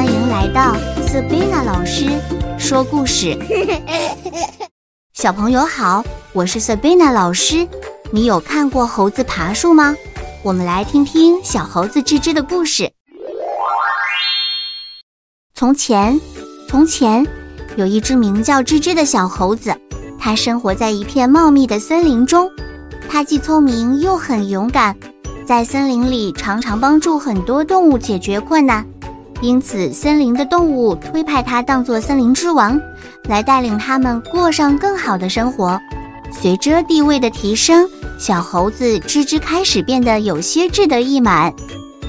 欢迎来到 Sabina 老师说故事。小朋友好，我是 Sabina 老师。你有看过猴子爬树吗？我们来听听小猴子吱吱的故事。从前，从前，有一只名叫吱吱的小猴子，它生活在一片茂密的森林中。它既聪明又很勇敢，在森林里常常帮助很多动物解决困难。因此，森林的动物推派它当做森林之王，来带领他们过上更好的生活。随着地位的提升，小猴子吱吱开始变得有些志得意满，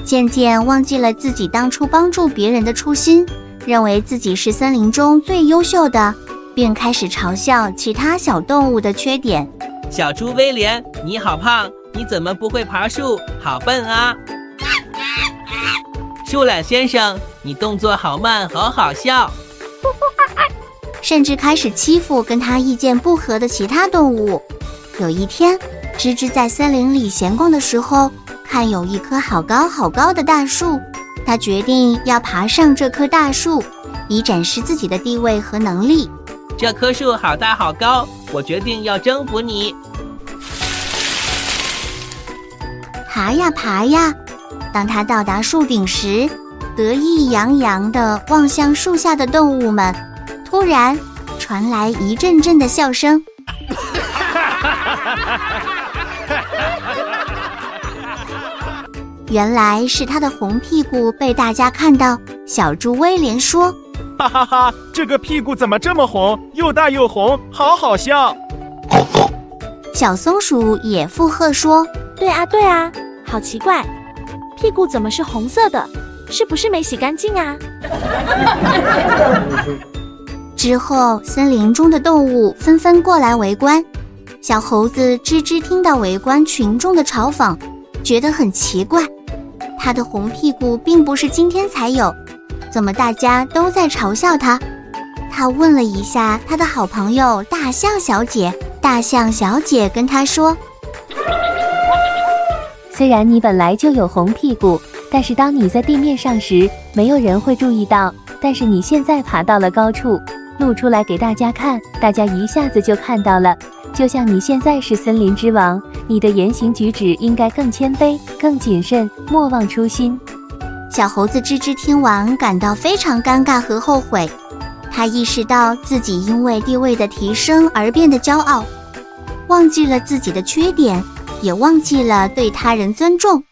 渐渐忘记了自己当初帮助别人的初心，认为自己是森林中最优秀的，并开始嘲笑其他小动物的缺点。小猪威廉，你好胖，你怎么不会爬树？好笨啊！树懒先生，你动作好慢，好好笑。甚至开始欺负跟他意见不合的其他动物。有一天，吱吱在森林里闲逛的时候，看有一棵好高好高的大树，他决定要爬上这棵大树，以展示自己的地位和能力。这棵树好大好高，我决定要征服你。爬呀爬呀，当他到达树顶时，得意洋洋地望向树下的动物们。突然，传来一阵阵的笑声。原来是他的红屁股被大家看到。小猪威廉说：“哈哈哈，这个屁股怎么这么红？又大又红，好好笑。”小松鼠也附和说：“对啊，对啊，好奇怪，屁股怎么是红色的？是不是没洗干净啊？” 之后，森林中的动物纷纷过来围观。小猴子吱吱听到围观群众的嘲讽，觉得很奇怪。它的红屁股并不是今天才有，怎么大家都在嘲笑它？他问了一下他的好朋友大象小姐，大象小姐跟他说：“虽然你本来就有红屁股，但是当你在地面上时，没有人会注意到。但是你现在爬到了高处。”露出来给大家看，大家一下子就看到了。就像你现在是森林之王，你的言行举止应该更谦卑、更谨慎，莫忘初心。小猴子吱吱听完，感到非常尴尬和后悔。他意识到自己因为地位的提升而变得骄傲，忘记了自己的缺点，也忘记了对他人尊重。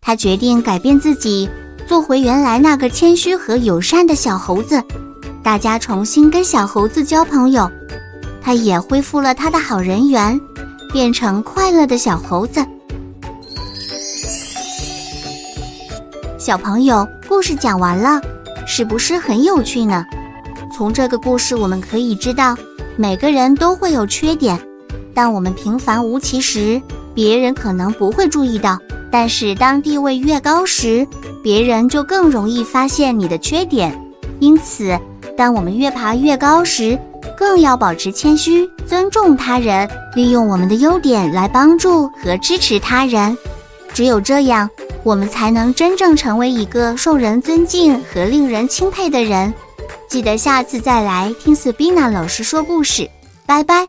他决定改变自己，做回原来那个谦虚和友善的小猴子。大家重新跟小猴子交朋友，他也恢复了他的好人缘，变成快乐的小猴子。小朋友，故事讲完了，是不是很有趣呢？从这个故事我们可以知道，每个人都会有缺点，当我们平凡无奇时，别人可能不会注意到；但是当地位越高时，别人就更容易发现你的缺点。因此。当我们越爬越高时，更要保持谦虚，尊重他人，利用我们的优点来帮助和支持他人。只有这样，我们才能真正成为一个受人尊敬和令人钦佩的人。记得下次再来听 Sabina 老师说故事，拜拜。